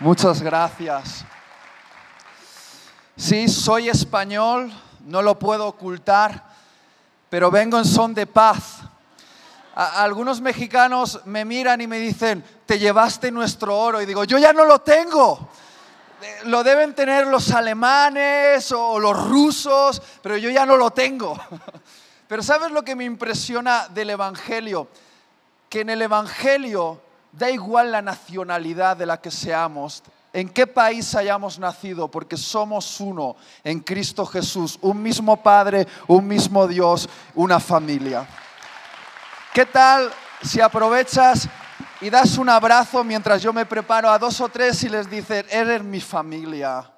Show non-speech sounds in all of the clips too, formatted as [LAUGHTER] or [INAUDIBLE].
Muchas gracias. Sí, soy español, no lo puedo ocultar, pero vengo en son de paz. algunos mexicanos me miran y me dicen, te llevaste nuestro oro. Y digo, yo ya no lo tengo. Eh, lo deben tener los alemanes o los rusos, pero yo ya no lo tengo. [LAUGHS] Pero ¿sabes lo que me impresiona del Evangelio? Que en el Evangelio Da igual la nacionalidad de la que seamos, en qué país hayamos nacido, porque somos uno en Cristo Jesús, un mismo Padre, un mismo Dios, una familia. ¿Qué tal si aprovechas y das un abrazo mientras yo me preparo a dos o tres y les dices, eres mi familia?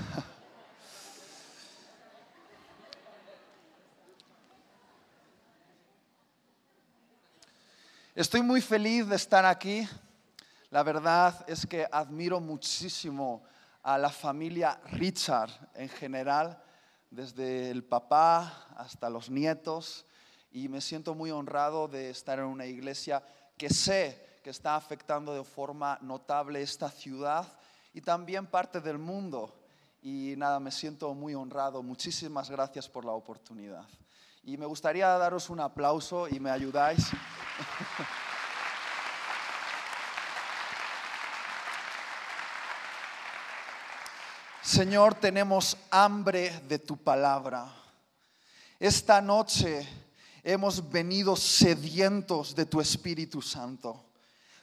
[LAUGHS] Estoy muy feliz de estar aquí. La verdad es que admiro muchísimo a la familia Richard en general, desde el papá hasta los nietos, y me siento muy honrado de estar en una iglesia que sé que está afectando de forma notable esta ciudad y también parte del mundo. Y nada, me siento muy honrado. Muchísimas gracias por la oportunidad. Y me gustaría daros un aplauso y me ayudáis. [LAUGHS] Señor, tenemos hambre de tu palabra. Esta noche hemos venido sedientos de tu Espíritu Santo.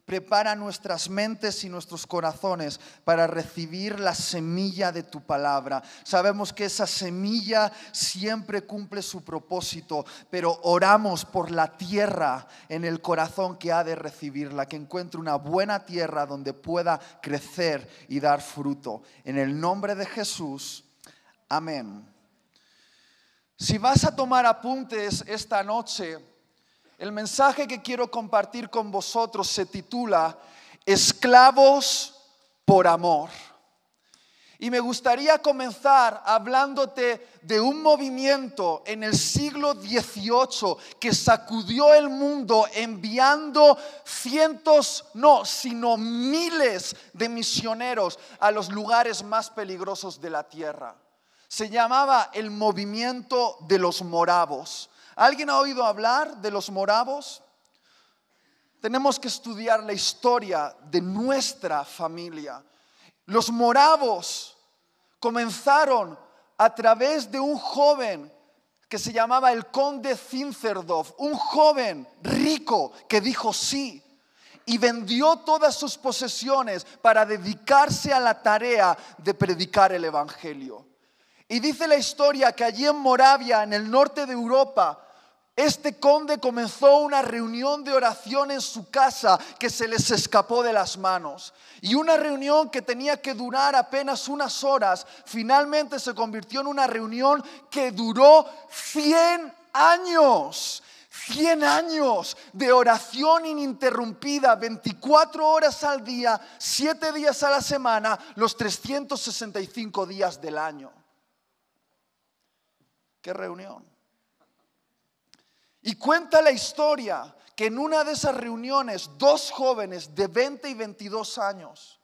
Prepara nuestras mentes y nuestros corazones para recibir la semilla de tu palabra. Sabemos que esa semilla siempre cumple su propósito, pero oramos por la tierra en el corazón que ha de recibirla, que encuentre una buena tierra donde pueda crecer y dar fruto. En el nombre de Jesús, amén. Si vas a tomar apuntes esta noche, el mensaje que quiero compartir con vosotros se titula Esclavos por amor. Y me gustaría comenzar hablándote de un movimiento en el siglo XVIII que sacudió el mundo enviando cientos, no, sino miles de misioneros a los lugares más peligrosos de la tierra. Se llamaba el movimiento de los moravos. ¿Alguien ha oído hablar de los moravos? Tenemos que estudiar la historia de nuestra familia. Los moravos comenzaron a través de un joven que se llamaba el conde Zinzerdorf, un joven rico que dijo sí y vendió todas sus posesiones para dedicarse a la tarea de predicar el Evangelio. Y dice la historia que allí en Moravia, en el norte de Europa, este conde comenzó una reunión de oración en su casa que se les escapó de las manos. Y una reunión que tenía que durar apenas unas horas, finalmente se convirtió en una reunión que duró 100 años. 100 años de oración ininterrumpida, 24 horas al día, 7 días a la semana, los 365 días del año. ¿Qué reunión? Cuenta la historia que en una de esas reuniones dos jóvenes de 20 y 22 años,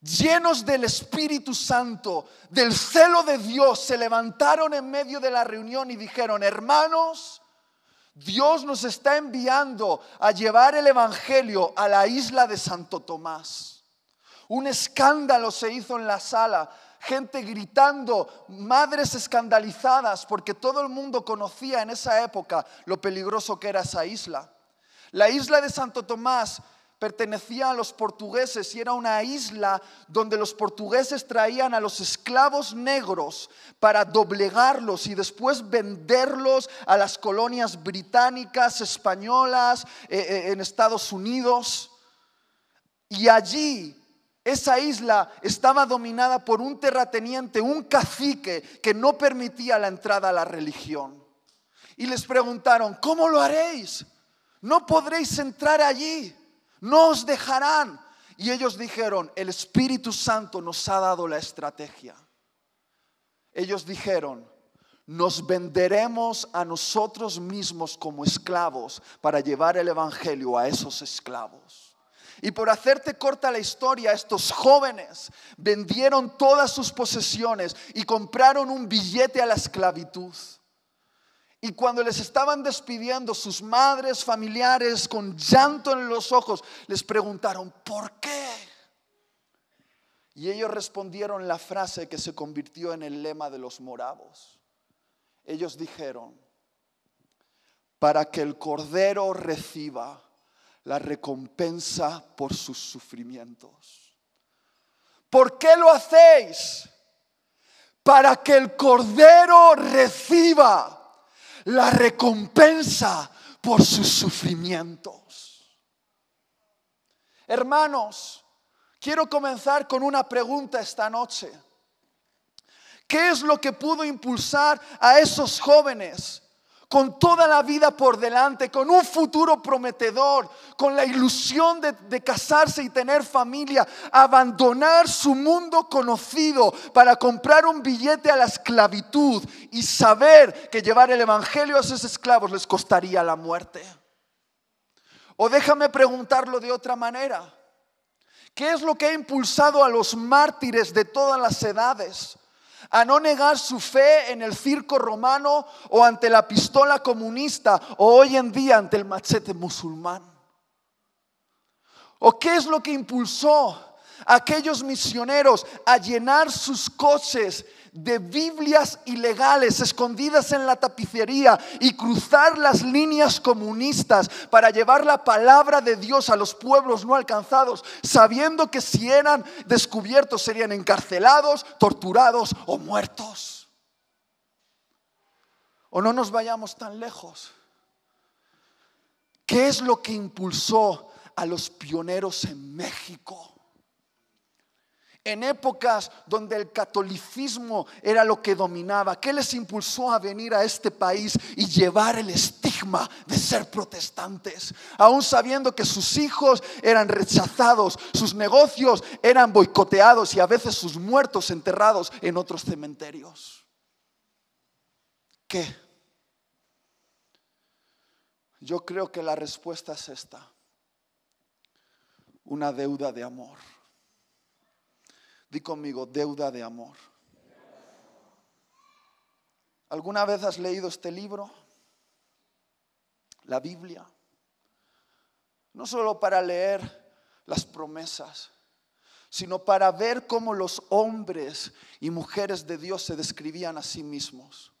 llenos del Espíritu Santo, del celo de Dios, se levantaron en medio de la reunión y dijeron, hermanos, Dios nos está enviando a llevar el Evangelio a la isla de Santo Tomás. Un escándalo se hizo en la sala gente gritando, madres escandalizadas, porque todo el mundo conocía en esa época lo peligroso que era esa isla. La isla de Santo Tomás pertenecía a los portugueses y era una isla donde los portugueses traían a los esclavos negros para doblegarlos y después venderlos a las colonias británicas, españolas, eh, eh, en Estados Unidos. Y allí esa isla estaba dominada por un terrateniente, un cacique que no permitía la entrada a la religión. Y les preguntaron, ¿cómo lo haréis? No podréis entrar allí, no os dejarán. Y ellos dijeron, el Espíritu Santo nos ha dado la estrategia. Ellos dijeron, nos venderemos a nosotros mismos como esclavos para llevar el Evangelio a esos esclavos. Y por hacerte corta la historia, estos jóvenes vendieron todas sus posesiones y compraron un billete a la esclavitud. Y cuando les estaban despidiendo, sus madres, familiares, con llanto en los ojos, les preguntaron, ¿por qué? Y ellos respondieron la frase que se convirtió en el lema de los moravos. Ellos dijeron, para que el Cordero reciba la recompensa por sus sufrimientos. ¿Por qué lo hacéis? Para que el Cordero reciba la recompensa por sus sufrimientos. Hermanos, quiero comenzar con una pregunta esta noche. ¿Qué es lo que pudo impulsar a esos jóvenes con toda la vida por delante, con un futuro prometedor, con la ilusión de, casarse y tener familia, abandonar su mundo conocido para comprar un billete a la esclavitud y saber que llevar el Evangelio a esos esclavos les costaría la muerte. O déjame preguntarlo de otra manera. ¿Qué es lo que ha impulsado a los mártires de todas las edades? A no negar su fe en el circo romano o ante la pistola comunista o hoy en día ante el machete musulmán? ¿O qué es lo que impulsó a aquellos misioneros a llenar sus coches de Biblias ilegales escondidas en la tapicería y cruzar las líneas comunistas para llevar la palabra de Dios a los pueblos no alcanzados, sabiendo que si eran descubiertos serían encarcelados, torturados o muertos. O no nos vayamos tan lejos. ¿Qué es lo que impulsó a los pioneros en México? En épocas donde el catolicismo era lo que dominaba, ¿qué les impulsó a venir a este país y llevar el estigma de ser protestantes? Aún sabiendo que sus hijos eran rechazados, sus negocios eran boicoteados y a veces sus muertos enterrados en otros cementerios. ¿Qué? Yo creo que la respuesta es esta. Una deuda de amor. Di conmigo, deuda de amor. ¿Alguna vez has leído este libro? La Biblia. No solo para leer las promesas, sino para ver cómo los hombres y mujeres de Dios se describían a sí mismos.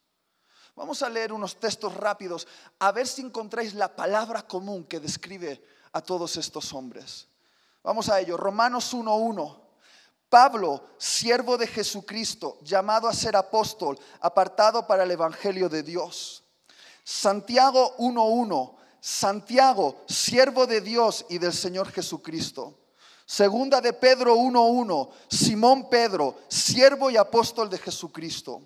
Vamos a leer unos textos rápidos a ver si encontráis la palabra común que describe a todos estos hombres. Vamos a ello. Romanos 1.1. Pablo, siervo de Jesucristo, llamado a ser apóstol, apartado para el Evangelio de Dios. Santiago 1.1, Santiago, siervo de Dios y del Señor Jesucristo. Segunda de Pedro 1.1, Simón Pedro, siervo y apóstol de Jesucristo.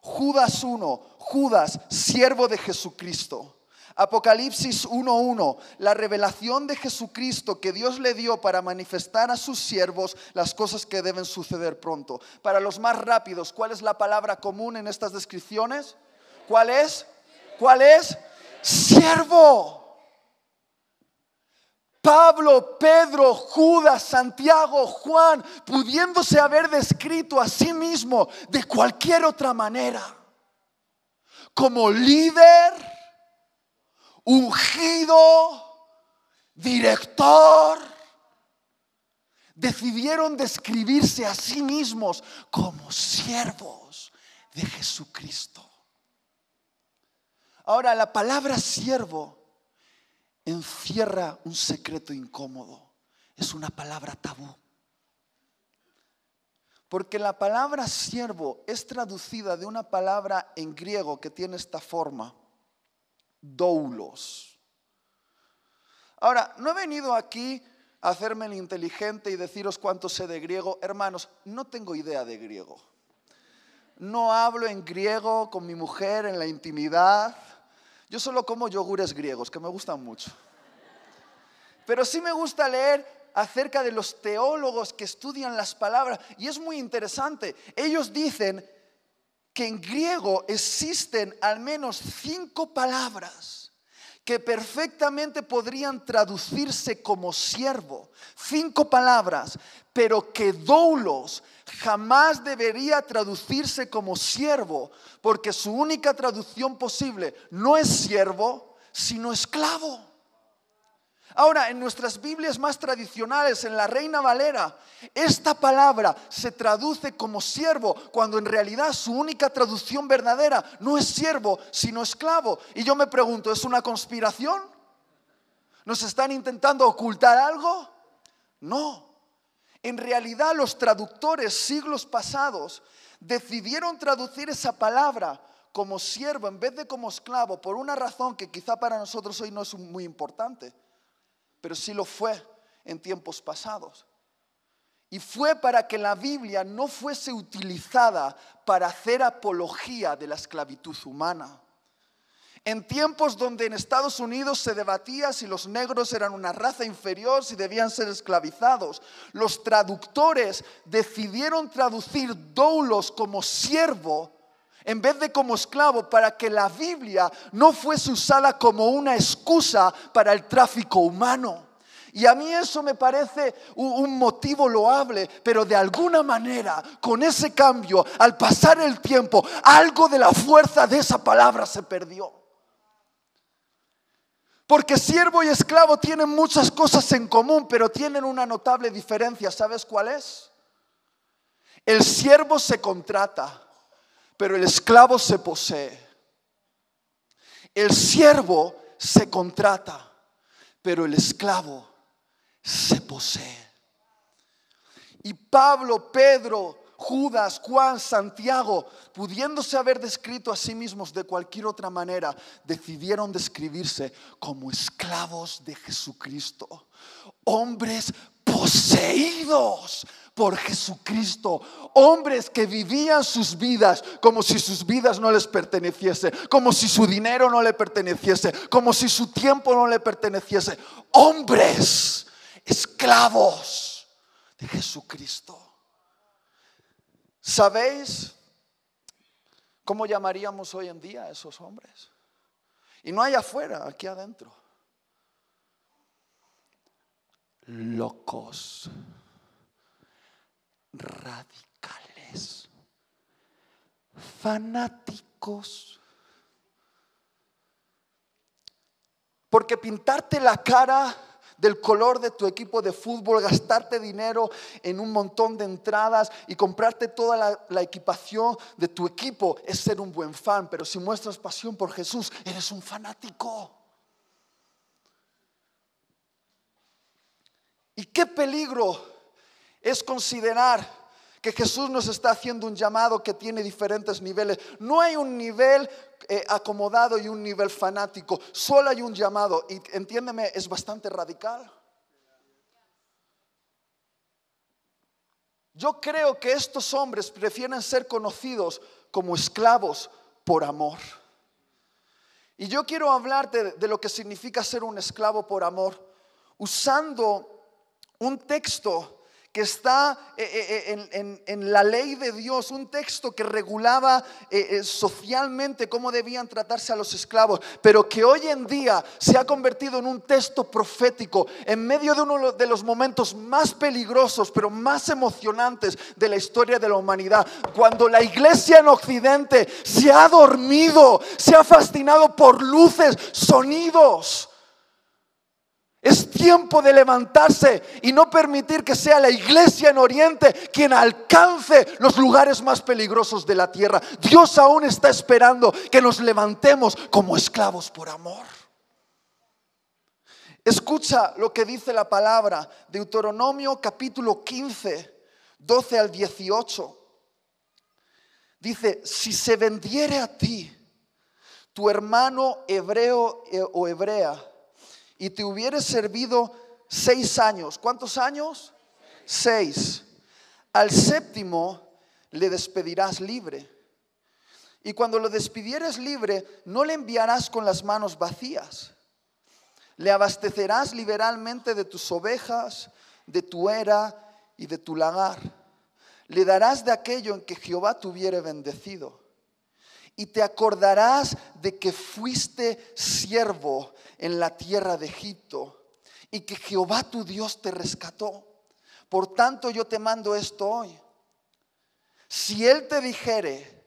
Judas 1, Judas, siervo de Jesucristo. Apocalipsis 1.1, la revelación de Jesucristo que Dios le dio para manifestar a sus siervos las cosas que deben suceder pronto. Para los más rápidos, ¿cuál es la palabra común en estas descripciones? ¿Cuál es? ¿Cuál es? Siervo. Pablo, Pedro, Judas, Santiago, Juan, pudiéndose haber descrito a sí mismo de cualquier otra manera, como líder, ungido, director, decidieron describirse a sí mismos como siervos de Jesucristo. Ahora, la palabra siervo encierra un secreto incómodo. Es una palabra tabú. Porque la palabra siervo es traducida de una palabra en griego que tiene esta forma doulos. Ahora, no he venido aquí a hacerme el inteligente y deciros cuánto sé de griego. Hermanos, no tengo idea de griego. No hablo en griego con mi mujer en la intimidad. Yo solo como yogures griegos, que me gustan mucho. Pero sí me gusta leer acerca de los teólogos que estudian las palabras y es muy interesante. Ellos dicen que en griego existen al menos cinco palabras que perfectamente podrían traducirse como siervo. Cinco palabras, pero que doulos jamás debería traducirse como siervo, porque su única traducción posible no es siervo, sino esclavo. Ahora, en nuestras Biblias más tradicionales, en la Reina Valera, esta palabra se traduce como siervo, cuando en realidad su única traducción verdadera no es siervo, sino esclavo. Y yo me pregunto, ¿es una conspiración? ¿Nos están intentando ocultar algo? No. En realidad los traductores siglos pasados decidieron traducir esa palabra como siervo en vez de como esclavo por una razón que quizá para nosotros hoy no es muy importante pero sí lo fue en tiempos pasados. Y fue para que la Biblia no fuese utilizada para hacer apología de la esclavitud humana. En tiempos donde en Estados Unidos se debatía si los negros eran una raza inferior, si debían ser esclavizados, los traductores decidieron traducir doulos como siervo en vez de como esclavo, para que la Biblia no fuese usada como una excusa para el tráfico humano. Y a mí eso me parece un, motivo loable, pero de alguna manera, con ese cambio, al pasar el tiempo, algo de la fuerza de esa palabra se perdió. Porque siervo y esclavo tienen muchas cosas en común, pero tienen una notable diferencia. ¿Sabes cuál es? El siervo se contrata pero el esclavo se posee. El siervo se contrata, pero el esclavo se posee. Y Pablo, Pedro, Judas, Juan, Santiago, pudiéndose haber descrito a sí mismos de cualquier otra manera, decidieron describirse como esclavos de Jesucristo, hombres poseídos por Jesucristo. Hombres que vivían sus vidas como si sus vidas no les perteneciese, como si su dinero no le perteneciese, como si su tiempo no le perteneciese. Hombres esclavos de Jesucristo. ¿Sabéis cómo llamaríamos hoy en día a esos hombres? Y no hay afuera, aquí adentro. Locos radicales, fanáticos. Porque pintarte la cara del color de tu equipo de fútbol, gastarte dinero en un montón de entradas y comprarte toda la, equipación de tu equipo es ser un buen fan. Pero si muestras pasión por Jesús, eres un fanático. ¿Y qué peligro es considerar que Jesús nos está haciendo un llamado que tiene diferentes niveles. No hay un nivel eh, acomodado y un nivel fanático, solo hay un llamado y entiéndeme, es bastante radical. Yo creo que estos hombres prefieren ser conocidos como esclavos por amor. Y yo quiero hablarte de lo que significa ser un esclavo por amor usando un texto que está eh, eh, eh, en, la ley de Dios, un texto que regulaba socialmente cómo debían tratarse a los esclavos, pero que hoy en día se ha convertido en un texto profético en medio de uno de los momentos más peligrosos, pero más emocionantes de la historia de la humanidad, cuando la iglesia en Occidente se ha dormido, se ha fascinado por luces, sonidos es tiempo de levantarse y no permitir que sea la iglesia en Oriente quien alcance los lugares más peligrosos de la tierra. Dios aún está esperando que nos levantemos como esclavos por amor. Escucha lo que dice la palabra, Deuteronomio capítulo 15, 12 al 18. Dice, si se vendiere a ti tu hermano hebreo o hebrea, y te hubieres servido seis años. ¿Cuántos años? Seis. Al séptimo le despedirás libre. Y cuando lo despidieres libre, no le enviarás con las manos vacías. Le abastecerás liberalmente de tus ovejas, de tu era y de tu lagar. Le darás de aquello en que Jehová te hubiere bendecido. Y te acordarás de que fuiste siervo en la tierra de Egipto y que Jehová tu Dios te rescató. Por tanto yo te mando esto hoy. Si Él te dijere,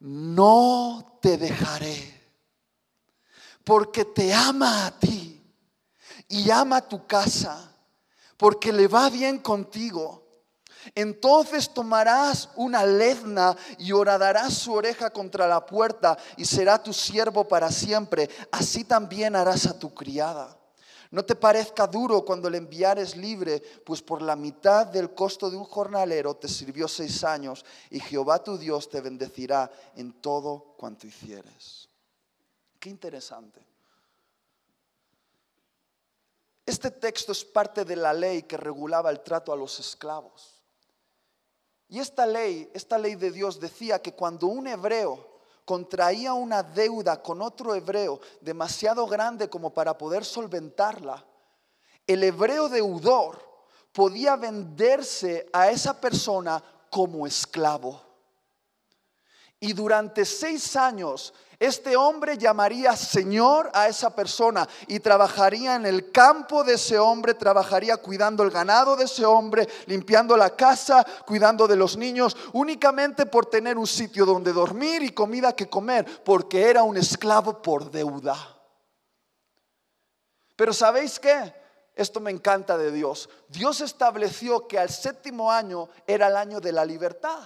no te dejaré, porque te ama a ti y ama tu casa, porque le va bien contigo. Entonces tomarás una lezna y horadarás su oreja contra la puerta y será tu siervo para siempre. Así también harás a tu criada. No te parezca duro cuando le enviares libre, pues por la mitad del costo de un jornalero te sirvió seis años y Jehová tu Dios te bendecirá en todo cuanto hicieres. Qué interesante. Este texto es parte de la ley que regulaba el trato a los esclavos. Y esta ley, esta ley de Dios decía que cuando un hebreo contraía una deuda con otro hebreo demasiado grande como para poder solventarla, el hebreo deudor podía venderse a esa persona como esclavo. Y durante seis años este hombre llamaría Señor a esa persona y trabajaría en el campo de ese hombre, trabajaría cuidando el ganado de ese hombre, limpiando la casa, cuidando de los niños, únicamente por tener un sitio donde dormir y comida que comer, porque era un esclavo por deuda. Pero ¿sabéis qué? Esto me encanta de Dios. Dios estableció que al séptimo año era el año de la libertad.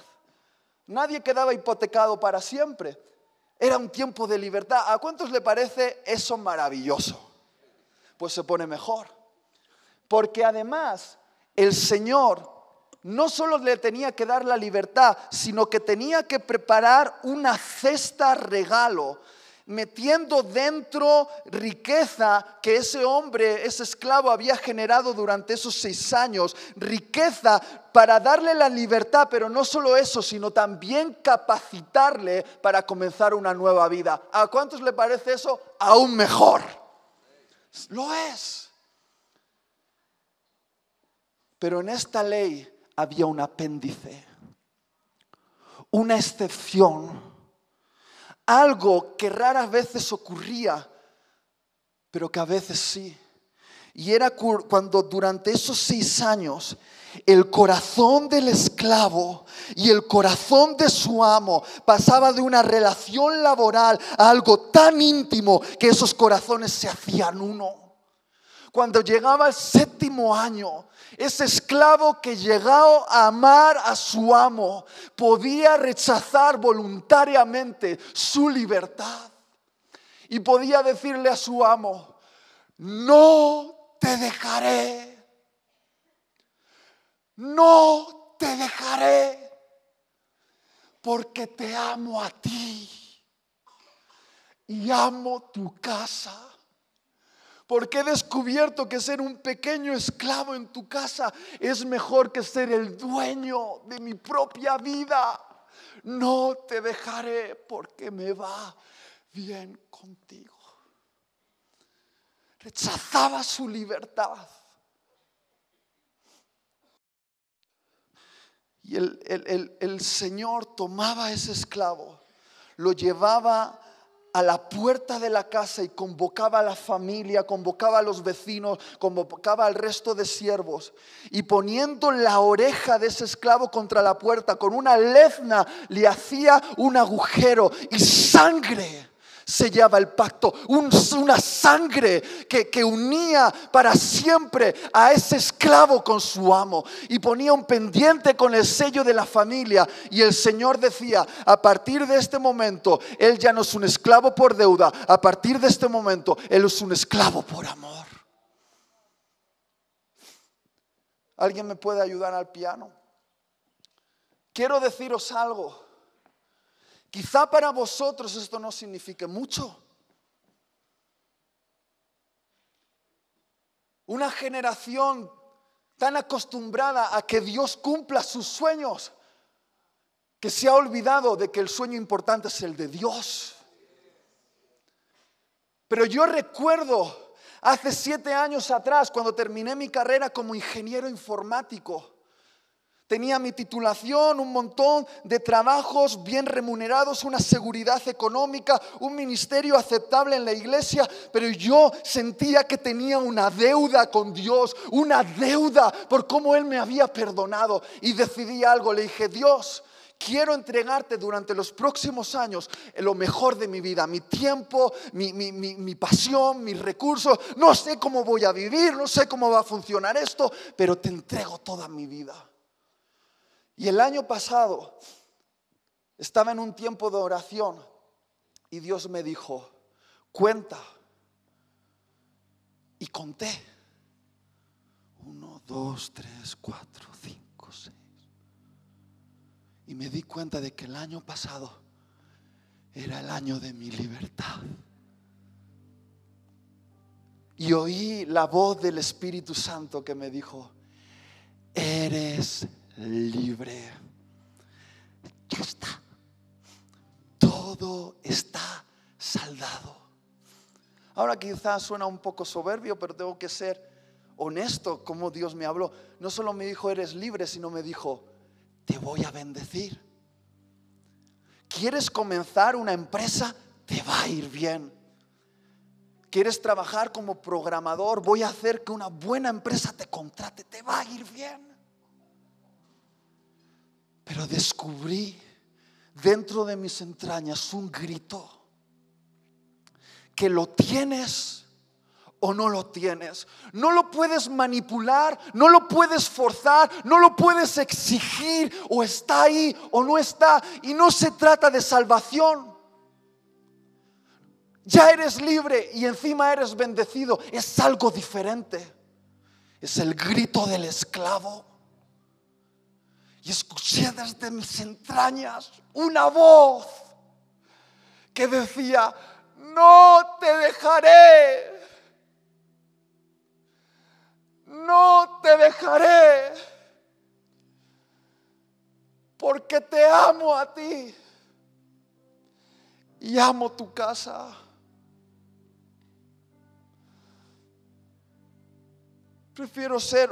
Nadie quedaba hipotecado para siempre. Era un tiempo de libertad. ¿A cuántos le parece eso maravilloso? Pues se pone mejor. Porque además el Señor no solo le tenía que dar la libertad, sino que tenía que preparar una cesta regalo metiendo dentro riqueza que ese hombre, ese esclavo había generado durante esos seis años, riqueza para darle la libertad, pero no solo eso, sino también capacitarle para comenzar una nueva vida. ¿A cuántos le parece eso? Aún mejor. Lo es. Pero en esta ley había un apéndice, una excepción algo que raras veces ocurría, pero que a veces sí. Y era cuando durante esos seis años el corazón del esclavo y el corazón de su amo pasaba de una relación laboral a algo tan íntimo que esos corazones se hacían uno. Cuando llegaba el séptimo año, ese esclavo que llegó a amar a su amo podía rechazar voluntariamente su libertad. Y podía decirle a su amo, no te dejaré, no te dejaré, porque te amo a ti y amo tu casa porque he descubierto que ser un pequeño esclavo en tu casa es mejor que ser el dueño de mi propia vida. No te dejaré porque me va bien contigo. Rechazaba su libertad. Y el, el Señor tomaba a ese esclavo, lo llevaba a la puerta de la casa y convocaba a la familia, convocaba a los vecinos, convocaba al resto de siervos. Y poniendo la oreja de ese esclavo contra la puerta con una lezna le hacía un agujero y sangre sellaba el pacto, una sangre que, que unía para siempre a ese esclavo con su amo y ponía un pendiente con el sello de la familia. Y el Señor decía, a partir de este momento, Él ya no es un esclavo por deuda, a partir de este momento, Él es un esclavo por amor. ¿Alguien me puede ayudar al piano? Quiero deciros algo. Quizá para vosotros esto no signifique mucho. Una generación tan acostumbrada a que Dios cumpla sus sueños, que se ha olvidado de que el sueño importante es el de Dios. Pero yo recuerdo Hace siete años atrás, cuando terminé mi carrera como ingeniero informático, tenía mi titulación, un montón de trabajos bien remunerados, una seguridad económica, un ministerio aceptable en la iglesia, pero yo sentía que tenía una deuda con Dios, una deuda por cómo Él me había perdonado. Y decidí algo, le dije, Dios, quiero entregarte durante los próximos años lo mejor de mi vida, mi tiempo, mi, pasión, mis recursos. No sé cómo voy a vivir, no sé cómo va a funcionar esto, pero te entrego toda mi vida. Y el año pasado estaba en un tiempo de oración y Dios me dijo, cuenta. Y conté. Uno, dos, tres, cuatro, cinco, seis. Y me di cuenta de que el año pasado era el año de mi libertad. Y oí la voz del Espíritu Santo que me dijo, eres libre. Ya está. Todo está saldado. Ahora quizás suena un poco soberbio, pero tengo que ser honesto como Dios me habló. No solo me dijo, eres libre, sino me dijo, te voy a bendecir. ¿Quieres comenzar una empresa? Te va a ir bien. ¿Quieres trabajar como programador? Voy a hacer que una buena empresa te contrate. Te va a ir bien. Pero descubrí dentro de mis entrañas un grito que lo tienes o no lo tienes. No lo puedes manipular, no lo puedes forzar, no lo puedes exigir, o está ahí o no está. Y no se trata de salvación. Ya eres libre y encima eres bendecido. Es algo diferente. Es el grito del esclavo. Y escuché desde mis entrañas una voz que decía, no te dejaré no te dejaré, porque te amo a ti y amo tu casa. Prefiero ser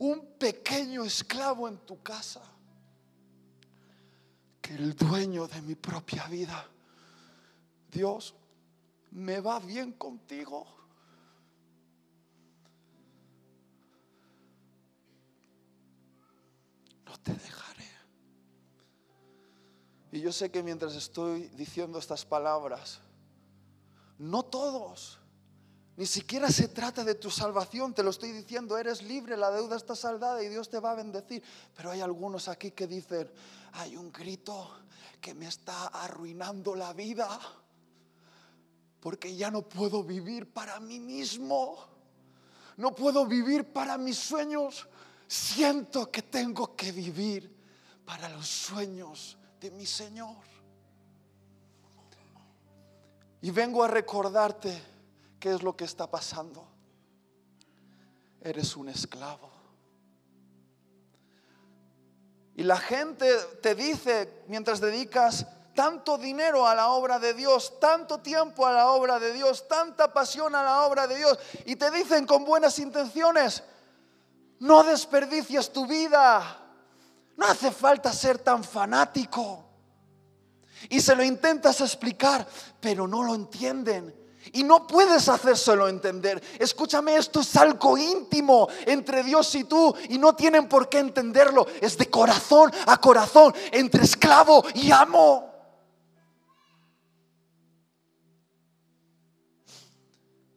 un pequeño esclavo en tu casa que el dueño de mi propia vida. Dios, me va bien contigo. no te dejaré. Y yo sé que mientras estoy diciendo estas palabras, no todos, ni siquiera se trata de tu salvación, te lo estoy diciendo, eres libre, la deuda está saldada y Dios te va a bendecir. Pero hay algunos aquí que dicen, hay un grito que me está arruinando la vida, porque ya no puedo vivir para mí mismo, no puedo vivir para mis sueños, siento que tengo que vivir para los sueños de mi Señor. Y vengo a recordarte qué es lo que está pasando. Eres un esclavo. Y la gente te dice, mientras dedicas tanto dinero a la obra de Dios, tanto tiempo a la obra de Dios, tanta pasión a la obra de Dios, y te dicen con buenas intenciones, no desperdicies tu vida. No hace falta ser tan fanático. Y se lo intentas explicar, pero no lo entienden. Y no puedes hacérselo entender. Escúchame, esto es algo íntimo entre Dios y tú y no tienen por qué entenderlo. Es de corazón a corazón, entre esclavo y amo.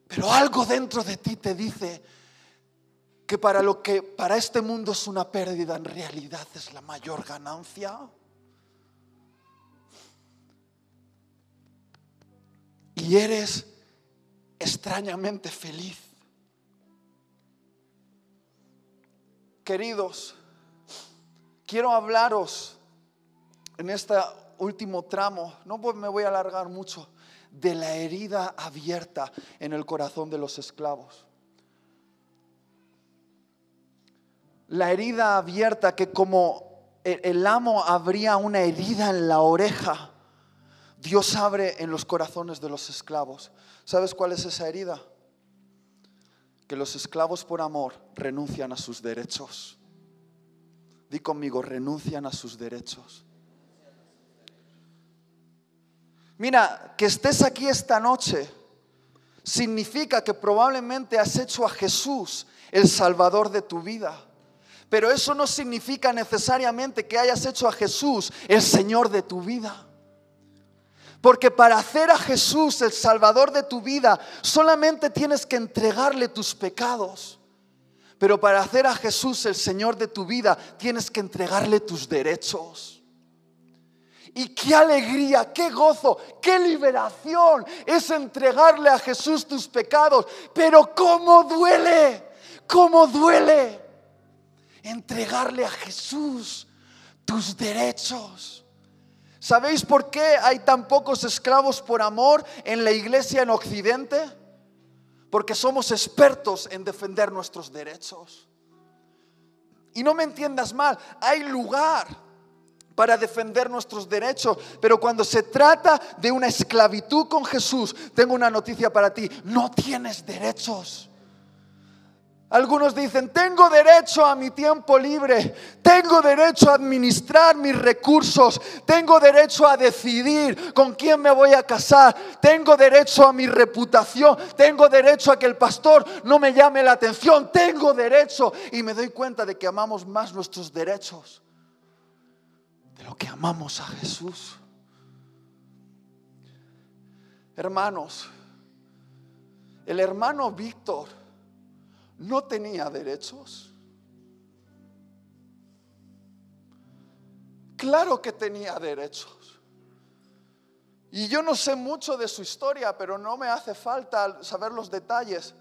Pero algo dentro de ti te dice, que para lo que para este mundo es una pérdida, en realidad es la mayor ganancia. Y eres extrañamente feliz. Queridos, quiero hablaros en este último tramo, no me voy a alargar mucho, de la herida abierta en el corazón de los esclavos. la herida abierta que como el amo abría una herida en la oreja, Dios abre en los corazones de los esclavos. ¿Sabes cuál es esa herida? que los esclavos por amor renuncian a sus derechos. Di conmigo, renuncian a sus derechos. Mira, que estés aquí esta noche significa que probablemente has hecho a Jesús el Salvador de tu vida. Pero eso no significa necesariamente que hayas hecho a Jesús el Señor de tu vida. Porque para hacer a Jesús el Salvador de tu vida, solamente tienes que entregarle tus pecados. Pero para hacer a Jesús el Señor de tu vida, tienes que entregarle tus derechos. Y qué alegría, qué gozo, qué liberación es entregarle a Jesús tus pecados. Pero cómo duele, cómo duele entregarle a Jesús tus derechos. ¿Sabéis por qué hay tan pocos esclavos por amor en la iglesia en Occidente? Porque somos expertos en defender nuestros derechos. Y no me entiendas mal, hay lugar para defender nuestros derechos. Pero cuando se trata de una esclavitud con Jesús, tengo una noticia para ti, no tienes derechos. Algunos dicen, tengo derecho a mi tiempo libre, tengo derecho a administrar mis recursos, tengo derecho a decidir con quién me voy a casar, tengo derecho a mi reputación, tengo derecho a que el pastor no me llame la atención, tengo derecho. Y me doy cuenta de que amamos más nuestros derechos de lo que amamos a Jesús. Hermanos, el hermano Víctor no tenía derechos. Claro que tenía derechos. Y yo no sé mucho de su historia, pero no me hace falta saber los detalles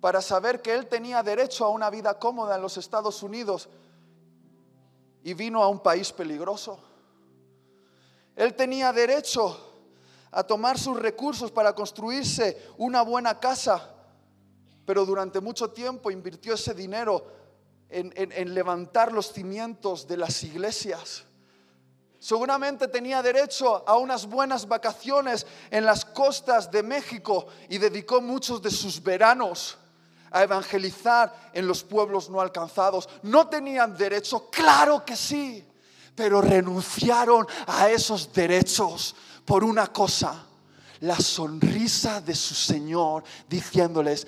para saber que él tenía derecho a una vida cómoda en los Estados Unidos y vino a un país peligroso. Él tenía derecho a tomar sus recursos para construirse una buena casa, pero durante mucho tiempo invirtió ese dinero en, levantar los cimientos de las iglesias. Seguramente tenía derecho a unas buenas vacaciones en las costas de México y dedicó muchos de sus veranos a evangelizar en los pueblos no alcanzados. ¿No tenían derecho? Claro que sí, pero renunciaron a esos derechos por una cosa, la sonrisa de su Señor diciéndoles,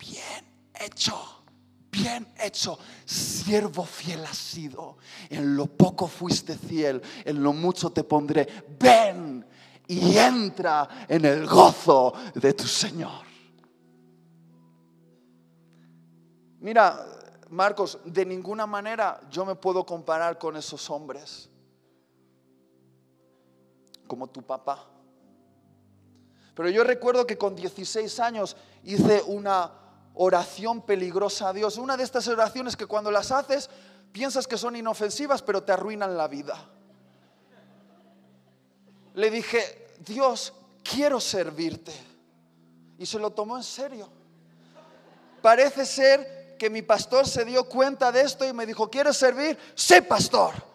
bien hecho. Bien hecho, siervo fiel has sido. En lo poco fuiste fiel, en lo mucho te pondré. Ven y entra en el gozo de tu Señor. Mira, Marcos, de ninguna manera yo me puedo comparar con esos hombres. Como tu papá. Pero yo recuerdo que con 16 años hice una oración peligrosa a Dios. Una de estas oraciones que cuando las haces piensas que son inofensivas, pero te arruinan la vida. Le dije, Dios, quiero servirte. Y se lo tomó en serio. Parece ser que mi pastor se dio cuenta de esto y me dijo, ¿quieres servir? Sí, pastor.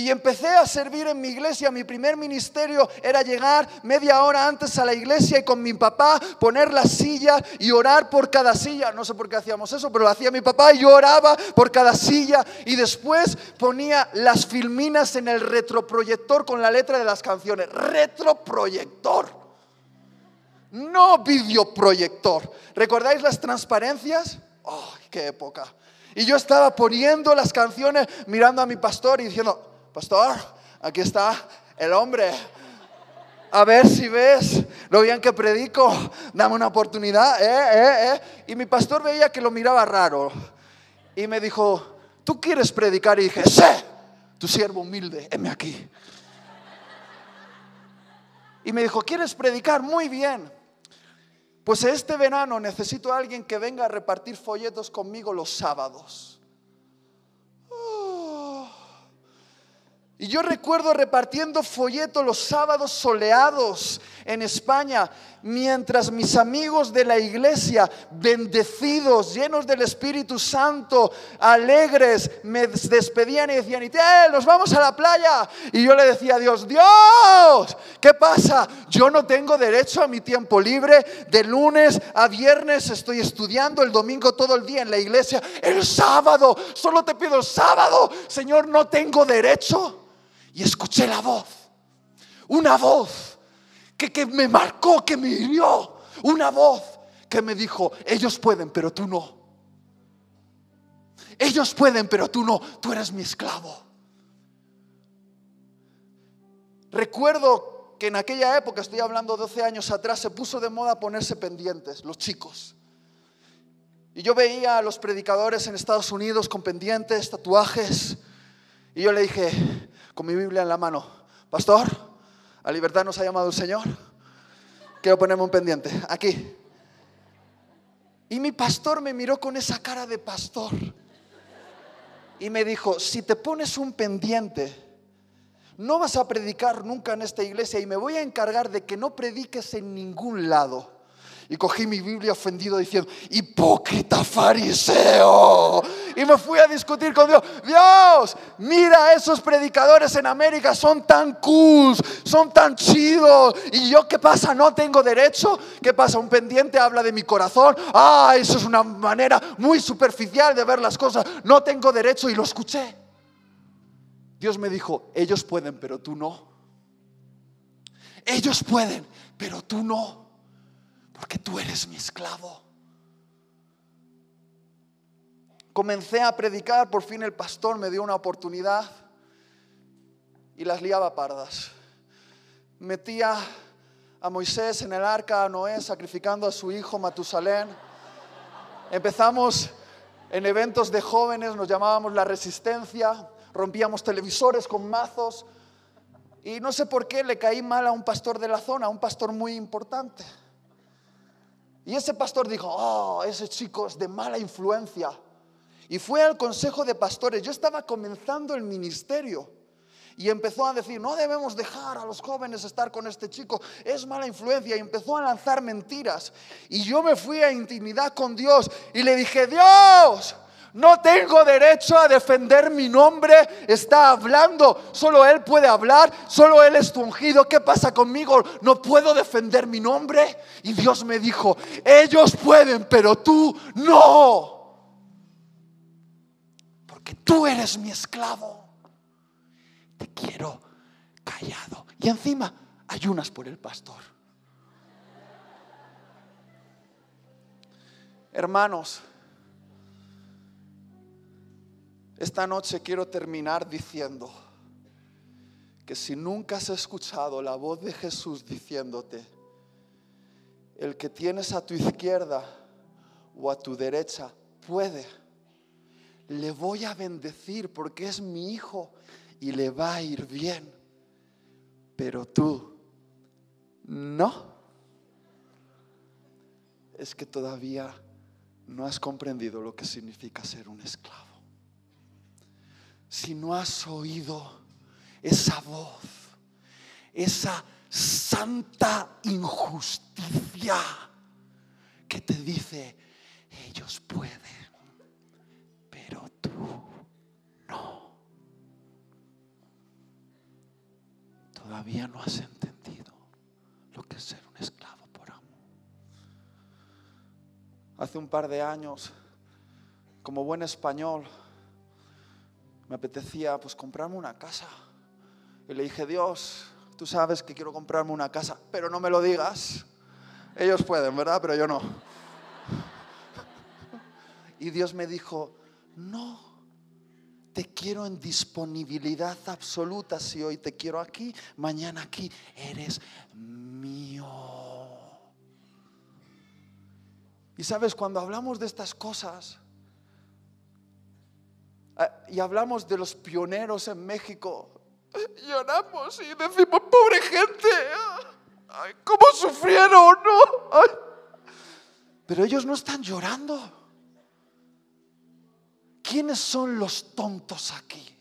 Y empecé a servir en mi iglesia. Mi primer ministerio era llegar media hora antes a la iglesia y con mi papá poner la silla y orar por cada silla. No sé por qué hacíamos eso, pero lo hacía mi papá y yo oraba por cada silla. Y después ponía las filminas en el retroproyector con la letra de las canciones. Retroproyector no videoproyector. ¿Recordáis las transparencias? ¡Ay, qué época! Y yo estaba poniendo las canciones mirando a mi pastor y diciendo, pastor, aquí está el hombre. A ver si ves lo bien que predico, dame una oportunidad. Eh, eh, eh. Y mi pastor veía que lo miraba raro. Y me dijo, ¿tú quieres predicar? Y dije, sí, tu siervo humilde, heme aquí. Y me dijo, ¿quieres predicar? Muy bien. Pues este verano necesito a alguien que venga a repartir folletos conmigo los sábados. Y yo recuerdo repartiendo folletos los sábados soleados en España, mientras mis amigos de la iglesia, bendecidos, llenos del Espíritu Santo, alegres, me despedían y decían, eh, nos vamos a la playa. Y yo le decía a Dios, Dios, ¿qué pasa? Yo no tengo derecho a mi tiempo libre. De lunes a viernes estoy estudiando, el domingo todo el día en la iglesia, el sábado, solo te pido el sábado, Señor, no tengo derecho y escuché la voz, una voz que, que me marcó, que me hirió, una voz que me dijo, ellos pueden, pero tú no. Ellos pueden, pero tú no, tú eres mi esclavo. Recuerdo que en aquella época, estoy hablando 12 años atrás, se puso de moda ponerse pendientes, los chicos. Y yo veía a los predicadores en Estados Unidos con pendientes, tatuajes. Y yo le dije, con mi Biblia en la mano, pastor, a libertad nos ha llamado el Señor. Quiero ponerme un pendiente, aquí. Y mi pastor me miró con esa cara de pastor. Y me dijo, si te pones un pendiente, no vas a predicar nunca en esta iglesia y me voy a encargar de que no prediques en ningún lado. Y cogí mi Biblia ofendido diciendo, hipócrita fariseo. Y me fui a discutir con Dios. Dios, mira, esos predicadores en América son tan cool, son tan chidos. Y yo, ¿qué pasa? ¿No tengo derecho? ¿Qué pasa? Un pendiente habla de mi corazón. Ah, eso es una manera muy superficial de ver las cosas. No tengo derecho y lo escuché. Dios me dijo, ellos pueden, pero tú no. Ellos pueden, pero tú no porque tú eres mi esclavo. Comencé a predicar, por fin el pastor me dio una oportunidad y las liaba pardas. Metía a Moisés en el arca, a Noé sacrificando a su hijo Matusalén. Empezamos en eventos de jóvenes, nos llamábamos La Resistencia, rompíamos televisores con mazos y no sé por qué le caí mal a un pastor de la zona, un pastor muy importante. Y ese pastor dijo, oh, ese chico es de mala influencia. Y fue al consejo de pastores. Yo estaba comenzando el ministerio. Y empezó a decir, no debemos dejar a los jóvenes estar con este chico, es mala influencia. Y empezó a lanzar mentiras. Y yo me fui a intimidad con Dios y le dije, Dios, no tengo derecho a defender mi nombre. Está hablando. Solo Él puede hablar. Solo Él es ungido. ¿Qué pasa conmigo? No puedo defender mi nombre. Y Dios me dijo, ellos pueden, pero tú no. Porque tú eres mi esclavo. Te quiero callado. Y encima ayunas por el pastor. Hermanos, Esta noche quiero terminar diciendo que si nunca has escuchado la voz de Jesús diciéndote, el que tienes a tu izquierda o a tu derecha puede, le voy a bendecir porque es mi hijo y le va a ir bien, pero tú no. Es que todavía no has comprendido lo que significa ser un esclavo si no has oído esa voz, esa santa injusticia que te dice, ellos pueden, pero tú no. Todavía no has entendido lo que es ser un esclavo por amor. Hace un par de años, como buen español, me apetecía pues comprarme una casa. Y le dije, Dios, tú sabes que quiero comprarme una casa, pero no me lo digas. Ellos pueden, ¿verdad? Pero yo no. Y Dios me dijo, no, te quiero en disponibilidad absoluta. Si hoy te quiero aquí, mañana aquí, eres mío. Y sabes, cuando hablamos de estas cosas, y hablamos de los pioneros en México, lloramos y decimos, pobre gente, ¿cómo sufrieron? ¿no? Pero ellos no están llorando. ¿Quiénes son los tontos aquí?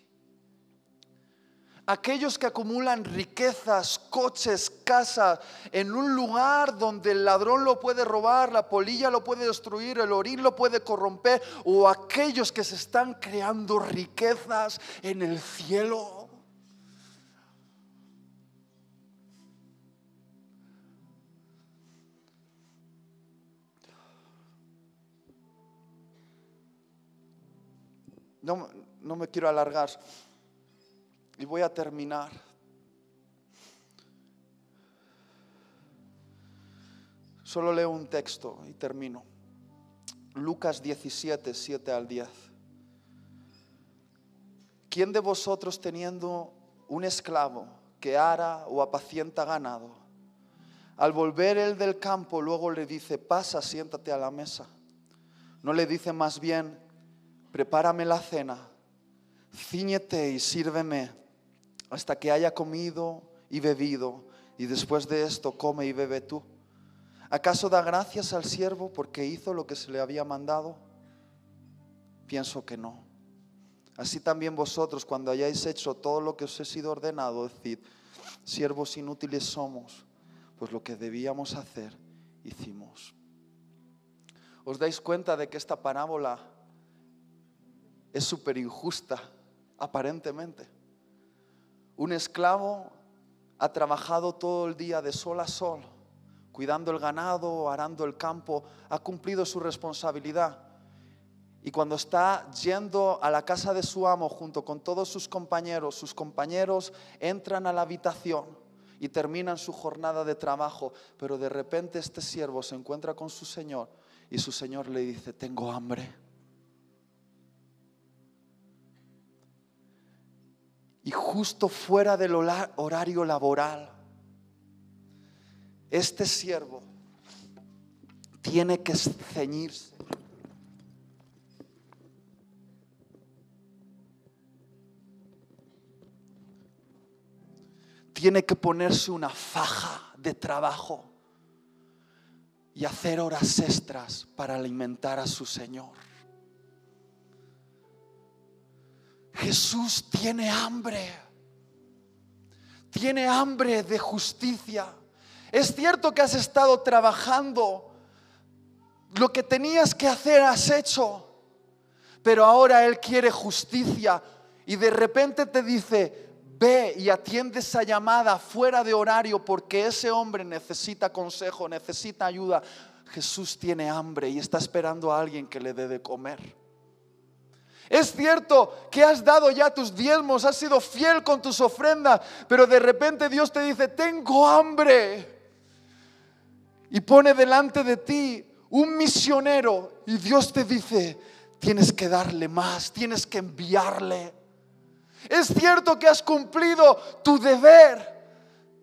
Aquellos que acumulan riquezas, coches, casas, en un lugar donde el ladrón lo puede robar, la polilla lo puede destruir, el orín lo puede corromper, o aquellos que se están creando riquezas en el cielo. No, no me quiero alargar. Y voy a terminar. Solo leo un texto y termino. Lucas 17, 7 al 10. ¿Quién de vosotros teniendo un esclavo que ara o apacienta ganado, al volver él del campo luego le dice, pasa, siéntate a la mesa? No le dice más bien, prepárame la cena, ciñete y sírveme hasta que haya comido y bebido, y después de esto come y bebe tú. ¿Acaso da gracias al siervo porque hizo lo que se le había mandado? Pienso que no. Así también vosotros, cuando hayáis hecho todo lo que os he sido ordenado, decid, siervos inútiles somos, pues lo que debíamos hacer, hicimos. ¿Os dais cuenta de que esta parábola es súper injusta, aparentemente? Un esclavo ha trabajado todo el día de sol a sol, cuidando el ganado, arando el campo, ha cumplido su responsabilidad. Y cuando está yendo a la casa de su amo junto con todos sus compañeros, sus compañeros entran a la habitación y terminan su jornada de trabajo, pero de repente este siervo se encuentra con su señor y su señor le dice, tengo hambre. Y justo fuera del horario laboral, este siervo tiene que ceñirse. Tiene que ponerse una faja de trabajo y hacer horas extras para alimentar a su Señor. Jesús tiene hambre. Tiene hambre de justicia. Es cierto que has estado trabajando. Lo que tenías que hacer has hecho. Pero ahora Él quiere justicia. Y de repente te dice, ve y atiende esa llamada fuera de horario porque ese hombre necesita consejo, necesita ayuda. Jesús tiene hambre y está esperando a alguien que le dé de comer. Es cierto que has dado ya tus diezmos, has sido fiel con tus ofrendas, pero de repente Dios te dice, tengo hambre. Y pone delante de ti un misionero y Dios te dice, tienes que darle más, tienes que enviarle. Es cierto que has cumplido tu deber,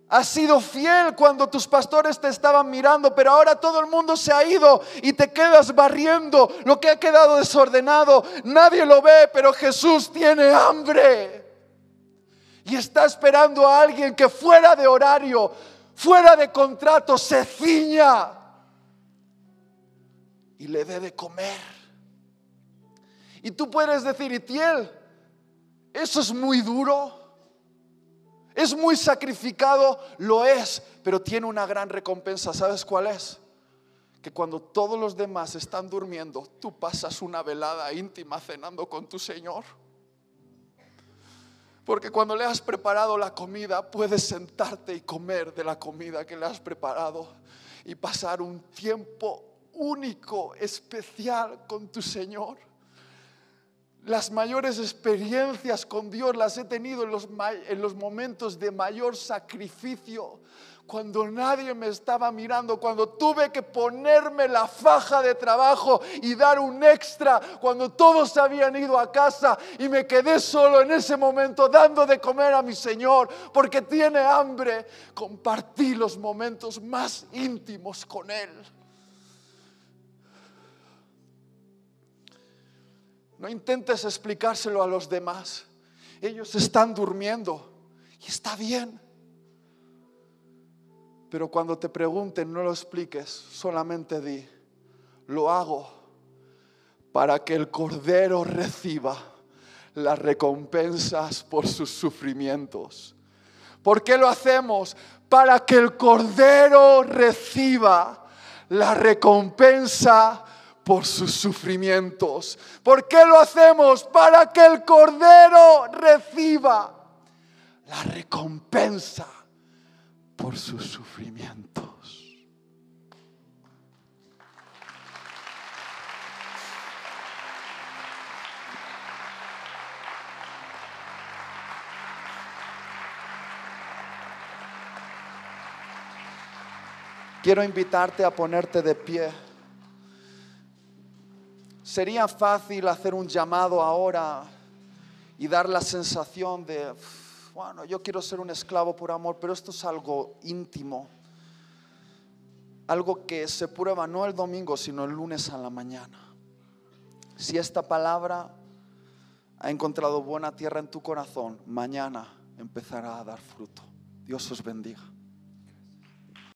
Has sido fiel cuando tus pastores te estaban mirando, pero ahora todo el mundo se ha ido y te quedas barriendo lo que ha quedado desordenado. Nadie lo ve, pero Jesús tiene hambre. Y está esperando a alguien que fuera de horario, fuera de contrato, se ciña y le dé de comer. Y tú puedes decir, Itiel, eso es muy duro. Es muy sacrificado, lo es, pero tiene una gran recompensa. ¿Sabes cuál es? Que cuando todos los demás están durmiendo, tú pasas una velada íntima cenando con tu Señor. Porque cuando le has preparado la comida, puedes sentarte y comer de la comida que le has preparado y pasar un tiempo único, especial con tu Señor. Las mayores experiencias con Dios las he tenido en los, en los, momentos de mayor sacrificio, cuando nadie me estaba mirando, cuando tuve que ponerme la faja de trabajo y dar un extra, cuando todos habían ido a casa y me quedé solo en ese momento dando de comer a mi Señor porque tiene hambre. Compartí los momentos más íntimos con Él. No intentes explicárselo a los demás. Ellos están durmiendo y está bien. Pero cuando te pregunten, no lo expliques, solamente di, lo hago para que el Cordero reciba las recompensas por sus sufrimientos. ¿Por qué lo hacemos? Para que el Cordero reciba la recompensa por sus sufrimientos. ¿Por qué lo hacemos? Para que el Cordero reciba la recompensa por sus sufrimientos. Quiero invitarte a ponerte de pie. Sería fácil hacer un llamado ahora y dar la sensación de, bueno, yo quiero ser un esclavo por amor, pero esto es algo íntimo. Algo que se prueba no el domingo, sino el lunes a la mañana. Si esta palabra ha encontrado buena tierra en tu corazón, mañana empezará a dar fruto. Dios os bendiga.